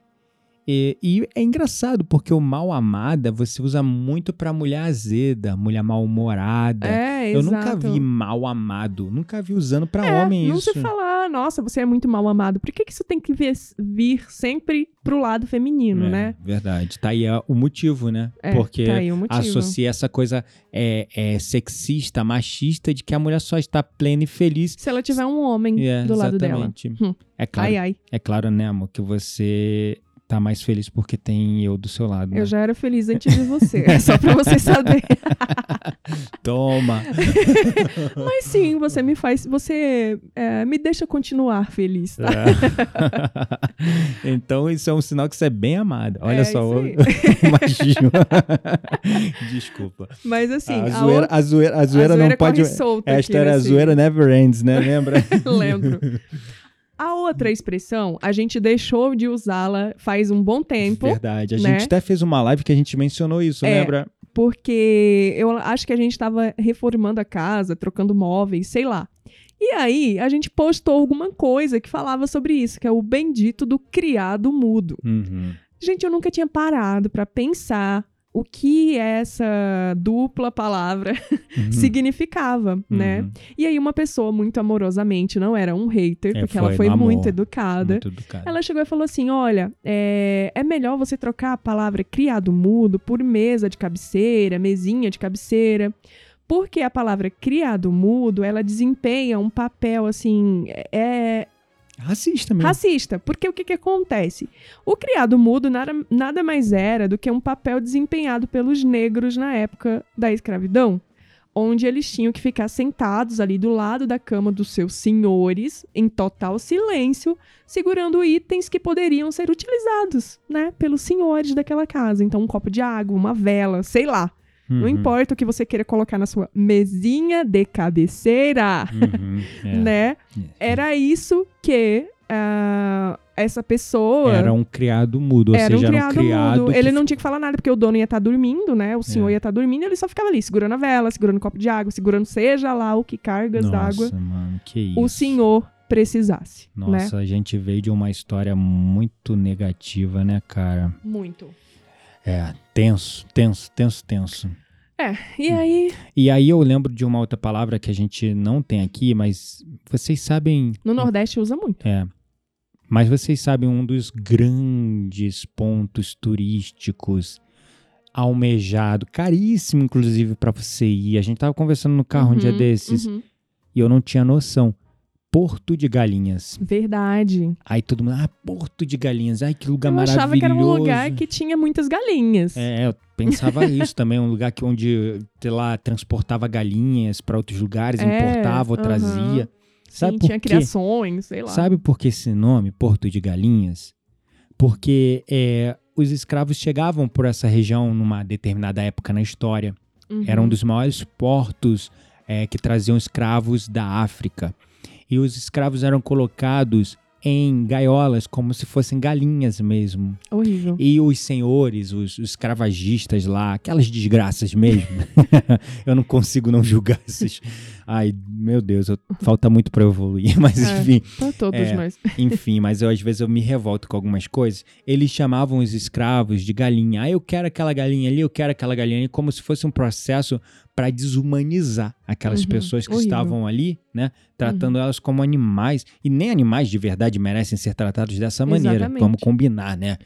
E, e é engraçado, porque o mal amada você usa muito pra mulher azeda, mulher mal-humorada.
É,
eu
exato.
nunca vi mal amado. Nunca vi usando pra
É,
homem
não
isso.
se falar, nossa, você é muito mal amado. Por que, que isso tem que vir, vir sempre pro lado feminino,
É,
né?
Verdade. Tá aí é, o motivo, né?
É,
porque
tá aí o motivo.
associa essa coisa é, é, sexista, machista, de que a mulher só está plena e feliz.
Se ela tiver um homem
É,
do lado dela.
exatamente.
Hum.
É claro,
Ai, ai.
é claro, né, amor, que você tá mais feliz porque tem eu do seu lado. né?
Eu já era feliz [laughs] antes de você. É só pra você saber. [laughs]
Toma! [laughs]
Mas sim, você me faz. Você é, me deixa continuar feliz, tá?
É. então isso é um sinal que você é bem amada. Olha
É,
só o machismo. Desculpa.
Mas assim,
a,
a,
zoeira,
outra-
a, zoeira, a zoeira
a
não
zoeira
pode.
corre solta
É a
aqui
história, a
nesse-
zoeira never ends, né? Lembra?
Lembro. A outra expressão, a gente deixou de usá-la faz um bom tempo,
Verdade. A
né?
gente até fez uma live que a gente mencionou isso,
É.
lembra?
porque eu acho que a gente estava reformando a casa, trocando móveis, sei lá. E aí, a gente postou alguma coisa que falava sobre isso, que é o bendito do criado mudo.
Uhum.
Gente, eu nunca tinha parado para pensar o que essa dupla palavra [laughs]
Uhum.
significava, né?
Uhum.
E aí uma pessoa muito amorosamente, não era um hater,
É,
porque
foi
ela foi muito educada.
Muito educado.
Ela chegou e falou assim: olha, é, é melhor você trocar a palavra criado mudo por mesa de cabeceira, mesinha de cabeceira. Porque a palavra criado mudo, ela desempenha um papel, assim, é,
Racista mesmo.
racista. Porque o que, que acontece? O criado mudo nada, nada mais era do que um papel desempenhado pelos negros na época da escravidão, onde eles tinham que ficar sentados ali do lado da cama dos seus senhores, em total silêncio, segurando itens que poderiam ser utilizados, né, pelos senhores daquela casa. Então, um copo de água, uma vela, sei lá. Não
Uhum.
importa o que você queira colocar na sua mesinha de cabeceira
Uhum. [laughs] É.
né? Era isso que ah, essa pessoa
Era um criado mudo, ou
era
seja,
um
era um
criado,
criado.
mudo. Ele não tinha que falar nada, porque o dono ia estar dormindo, né? O senhor
É.
ia estar dormindo, ele só ficava ali, segurando a vela, segurando um copo de água, segurando seja lá o que cargas
Nossa,
d'água
mano, que isso.
o senhor precisasse, né?
Nossa, a gente veio de uma história muito negativa, né, cara?
Muito.
É, tenso, tenso, tenso, tenso.
E aí,
E aí eu lembro de uma outra palavra que a gente não tem aqui, mas vocês sabem.
no Nordeste usa muito.
É. Mas vocês sabem um dos grandes pontos turísticos almejado, caríssimo inclusive pra você ir. A gente tava conversando no carro um dia
Uhum,
desses
uhum.
e eu não tinha noção. Porto de Galinhas.
Verdade.
Aí todo mundo, ah, Porto de Galinhas, ai que lugar
Eu
maravilhoso.
achava que era um lugar que tinha muitas galinhas.
É, eu pensava [laughs] isso também, um lugar que onde, sei lá, transportava galinhas pra outros lugares,
É,
importava ou
aham.
trazia. Sabe
Sim,
por
tinha
quê?
criações, sei lá.
Sabe por que esse nome, Porto de Galinhas? Porque é, os escravos chegavam por essa região numa determinada época na história.
Uhum.
Era um dos maiores portos é, que traziam escravos da África. E os escravos eram colocados em gaiolas, como se fossem galinhas mesmo.
Horrível.
E os senhores, os, os escravagistas lá, aquelas desgraças mesmo. [laughs] eu não consigo não julgar esses. Ai, meu Deus, eu- falta muito eu evoluir. [laughs] Mas
É.
enfim,
Pra todos
É.
nós. [laughs]
enfim, mas eu às vezes eu me revolto com algumas coisas. Eles chamavam os escravos de galinha. Ah, eu quero aquela galinha ali, eu quero aquela galinha ali, como se fosse um processo para desumanizar aquelas
Uhum,
pessoas que
horrível.
estavam ali, né? Tratando elas como animais. E nem animais de verdade merecem ser tratados dessa maneira.
Exatamente.
Vamos combinar, né?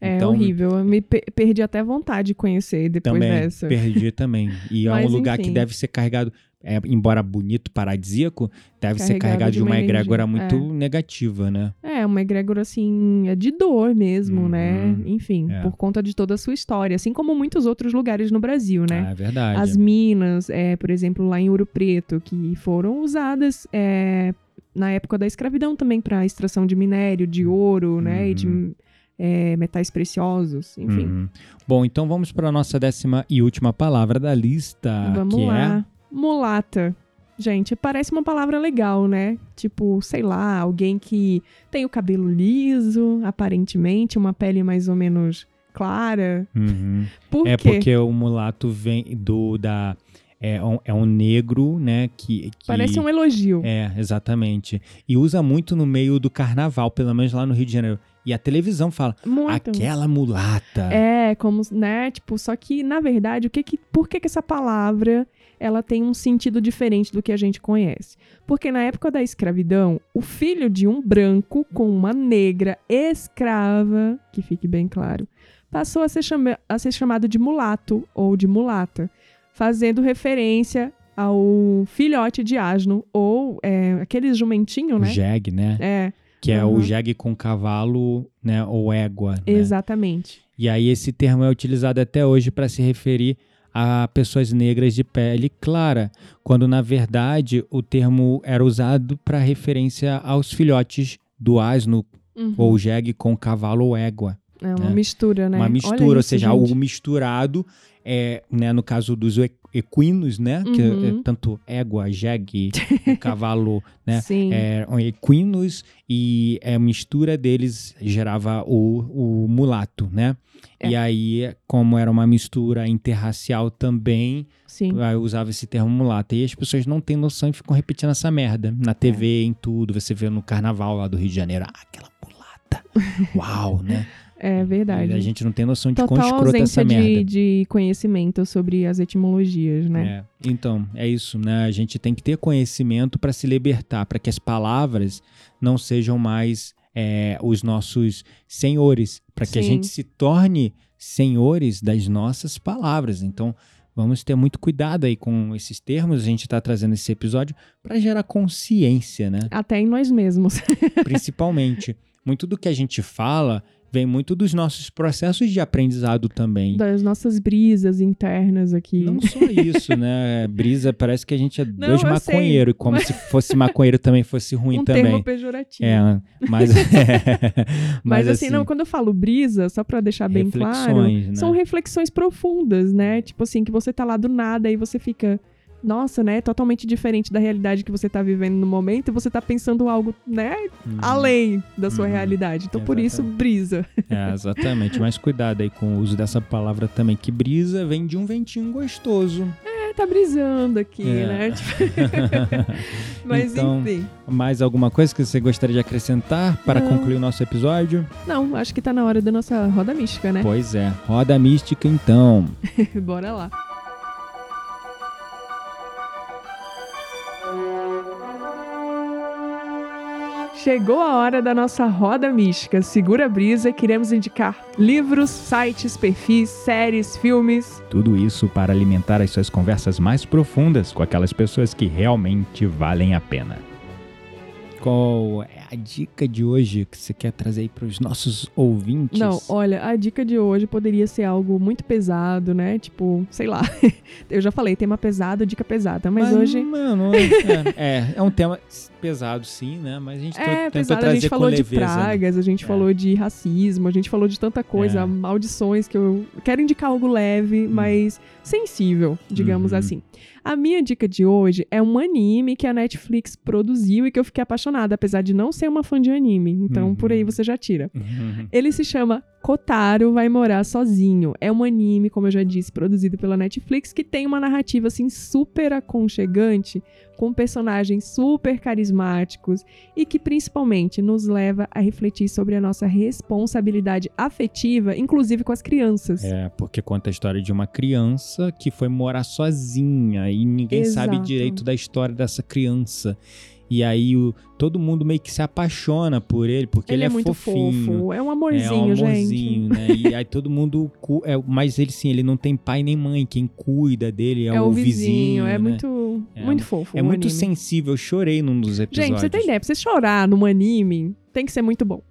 É
Então,
horrível. Eu me pe- perdi até vontade de conhecer depois
Também
dessa.
perdi também. E é um
Mas,
lugar que
enfim.
deve ser carregado é, embora bonito, paradisíaco, deve ser
Carregado
carregado
de
de uma
uma
egrégora
energia,
muito negativa, né?
É, uma egrégora, assim, é de dor mesmo,
Uhum.
né? Enfim,
É.
por conta de toda a sua história. Assim como muitos outros lugares no Brasil, né?
Ah, é verdade.
As minas, é, por exemplo, lá em Ouro Preto, que foram usadas é, na época da escravidão também para extração de minério, de ouro, né? E de
Uhum.
é, metais preciosos, enfim.
Uhum. Bom, então vamos para a nossa décima e última palavra da lista,
Vamos
que
lá. Mulata. Gente, parece uma palavra legal, né? Tipo, sei lá, alguém que tem o cabelo liso, aparentemente, uma pele mais ou menos clara.
é. Uhum.
Por
É
quê?
porque o mulato vem do da é um, é um negro, né, que, que
Parece um elogio.
É, exatamente. E usa muito no meio do carnaval, pelo menos lá no Rio de Janeiro. E a televisão fala,
Muito.
aquela mulata.
É, como, né, tipo, só que, na verdade, o que que, por que que essa palavra, ela tem um sentido diferente do que a gente conhece? Porque na época da escravidão, o filho de um branco com uma negra escrava, que fique bem claro, passou a ser, chama- a ser chamado de mulato ou de mulata, fazendo referência ao filhote de asno, ou é, aquele jumentinho,
O
né?
jegue, né?
É,
Que é o
Uhum.
jegue com cavalo, né, ou égua. né?
exatamente.
E aí esse termo é utilizado até hoje para se referir a pessoas negras de pele clara, quando na verdade o termo era usado para referência aos filhotes do asno
Uhum.
ou jegue com cavalo ou égua.
É uma
né?
mistura, né?
Uma mistura, ou seja,
gente.
algo misturado, é, né, no caso dos equ- equinos, né, que
Uhum.
é tanto égua, jegue, [laughs] cavalo, né,
Sim.
eram equinos e a mistura deles gerava o, o mulato, né?
É.
E aí, como era uma mistura interracial também,
Sim.
aí usava esse termo mulato. E as pessoas não têm noção e ficam repetindo essa merda. Na TV, em tudo. Você vê no carnaval lá do Rio de Janeiro. Ah, aquela mulata. [laughs] Uau, né?
É verdade.
E a gente não tem noção de quão
Total
escrota essa
ausência
merda.
de, de conhecimento sobre as etimologias, né?
É. Então, é isso, né? A gente tem que ter conhecimento para se libertar, para que as palavras não sejam mais é, os nossos senhores, para que a
Sim.
gente se torne senhores das nossas palavras. Então, vamos ter muito cuidado aí com esses termos. A gente está trazendo esse episódio para gerar consciência, né?
Até em nós mesmos. [laughs]
Principalmente. Muito do que a gente fala vem muito dos nossos processos de aprendizado também.
das nossas brisas internas aqui.
Não só isso, né? [laughs] Brisa, parece que a gente é
Não,
dois maconheiros, como se fosse maconheiro também fosse ruim
um
também.
termo pejorativo.
É, mas, [laughs] [laughs]
Mas, assim, não, quando eu falo brisa, só pra deixar bem claro,
né?
são reflexões profundas, né? Tipo assim, que você tá lá do nada e você fica, nossa, né? Totalmente diferente da realidade que você tá vivendo no momento e você tá pensando algo, né?
Uhum.
Além da sua
Uhum.
realidade. Então, por isso, brisa.
É, exatamente. Mas cuidado aí com o uso dessa palavra também, que brisa vem de um ventinho gostoso.
É, tá brisando aqui,
É.
né? Tipo, [laughs] Mas
Então,
enfim.
Mais alguma coisa que você gostaria de acrescentar para
Não.
concluir o nosso episódio?
Não, acho que tá na hora da nossa roda mística, né?
Pois é, roda mística então. [laughs]
Bora lá. Chegou a hora da nossa roda mística. Segura a brisa, queremos indicar livros, sites, perfis, séries, filmes.
Tudo isso para alimentar as suas conversas mais profundas com aquelas pessoas que realmente valem a pena. Qual é a dica de hoje que você quer trazer aí para os nossos ouvintes?
Não, olha, a dica de hoje poderia ser algo muito pesado, né? Tipo, sei lá. [laughs] Eu já falei, tema pesado, dica pesada, mas, hoje.
Mano, [laughs] é, é, é um tema pesado, sim, né? Mas a gente
É,
tentou
pesado,
trazer
a gente falou de
leveza, né?
pragas, a gente
É.
falou de racismo, a gente falou de tanta coisa,
É.
maldições, que eu quero indicar algo leve, mas sensível, digamos
Uhum.
assim. A minha dica de hoje é um anime que a Netflix produziu e que eu fiquei apaixonada, apesar de não ser uma fã de anime. Então,
Uhum.
por aí você já tira.
Uhum.
Ele se chama Kotaro Vai Morar Sozinho. É um anime, como eu já disse, produzido pela Netflix, que tem uma narrativa assim super aconchegante, com personagens super carismáticos e que principalmente nos leva a refletir sobre a nossa responsabilidade afetiva, inclusive com as crianças.
É, porque conta a história de uma criança que foi morar sozinha e ninguém sabe
Exato.
direito da história dessa criança. E aí o, todo mundo meio que se apaixona por ele, porque ele,
é,
é,
muito
fofinho.
fofo, é um
É
amorzinho,
um
gente.
amorzinho, né? E aí todo mundo. É, mas ele sim, ele não tem pai nem mãe. Quem cuida dele é,
É o vizinho, é
né?
muito muito,
É,
muito fofo.
É
o
muito
anime.
sensível, eu chorei num dos
Gente,
episódios.
pra você ter ideia, pra você chorar num anime, tem que ser muito bom.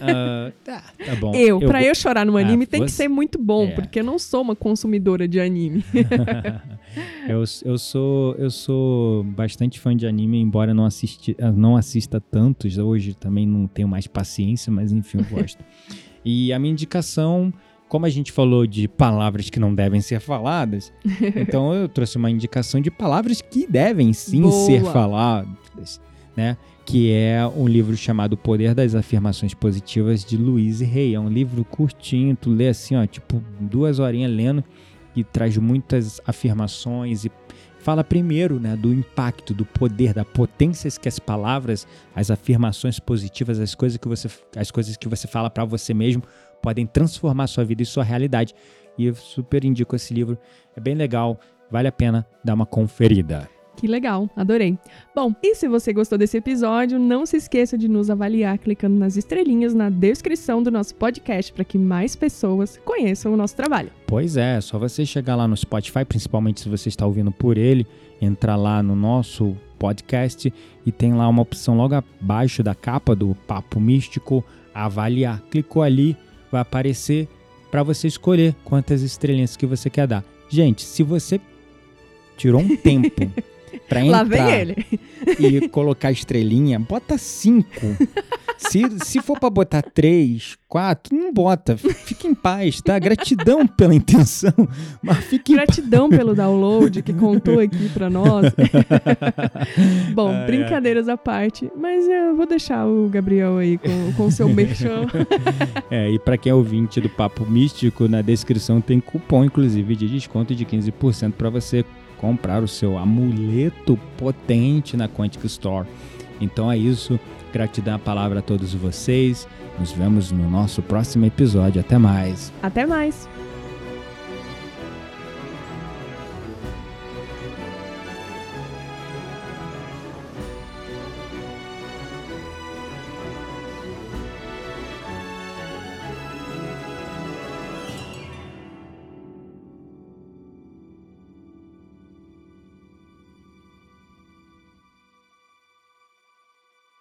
Ah, [laughs] tá, tá bom.
eu, pra
go-
eu chorar num
Ah,
anime, tem que
você-
ser muito bom,
É.
porque eu não sou uma consumidora de anime. [laughs]
eu, eu sou eu sou bastante fã de anime, embora não, assisti, não assista tantos. Hoje também não tenho mais paciência, mas enfim, eu gosto. [laughs] e a minha indicação, como a gente falou de palavras que não devem ser faladas, então eu trouxe uma indicação de palavras que devem sim
Boa.
ser faladas, né? Que é um livro chamado O Poder das Afirmações Positivas de Louise Hay. É um livro curtinho, tu lê assim, ó, tipo duas horinhas lendo que traz muitas afirmações e fala primeiro né, do impacto, do poder, da potência que as palavras, as afirmações positivas, as coisas que você, as coisas que você fala para você mesmo podem transformar sua vida e sua realidade. E eu super indico esse livro, é bem legal, vale a pena dar uma conferida.
Que legal, adorei. Bom, e se você gostou desse episódio, não se esqueça de nos avaliar clicando nas estrelinhas na descrição do nosso podcast para que mais pessoas conheçam o nosso trabalho.
Pois é, é só você chegar lá no Spotify, principalmente se você está ouvindo por ele, entrar lá no nosso podcast e tem lá uma opção logo abaixo da capa do Papo Místico, avaliar. Clicou ali, vai aparecer para você escolher quantas estrelinhas que você quer dar. Gente, se você tirou um tempo [laughs] para
Lá vem
entrar
ele.
e colocar estrelinha, bota cinco. Se, se for pra botar três, quatro, não bota. Fica em paz, tá? Gratidão pela intenção, mas fique em paz.
Gratidão pelo download que contou aqui para nós. [laughs] Bom,
ai.
brincadeiras à parte, mas eu vou deixar o Gabriel aí com o seu [laughs] merchan.
É, e pra quem é ouvinte do Papo Místico, na descrição tem cupom, inclusive, de desconto de 15% para você comprar o seu amuleto potente na Quantic Store. Então é isso. Gratidão a palavra a todos vocês. Nos vemos no nosso próximo episódio. Até mais.
Até mais!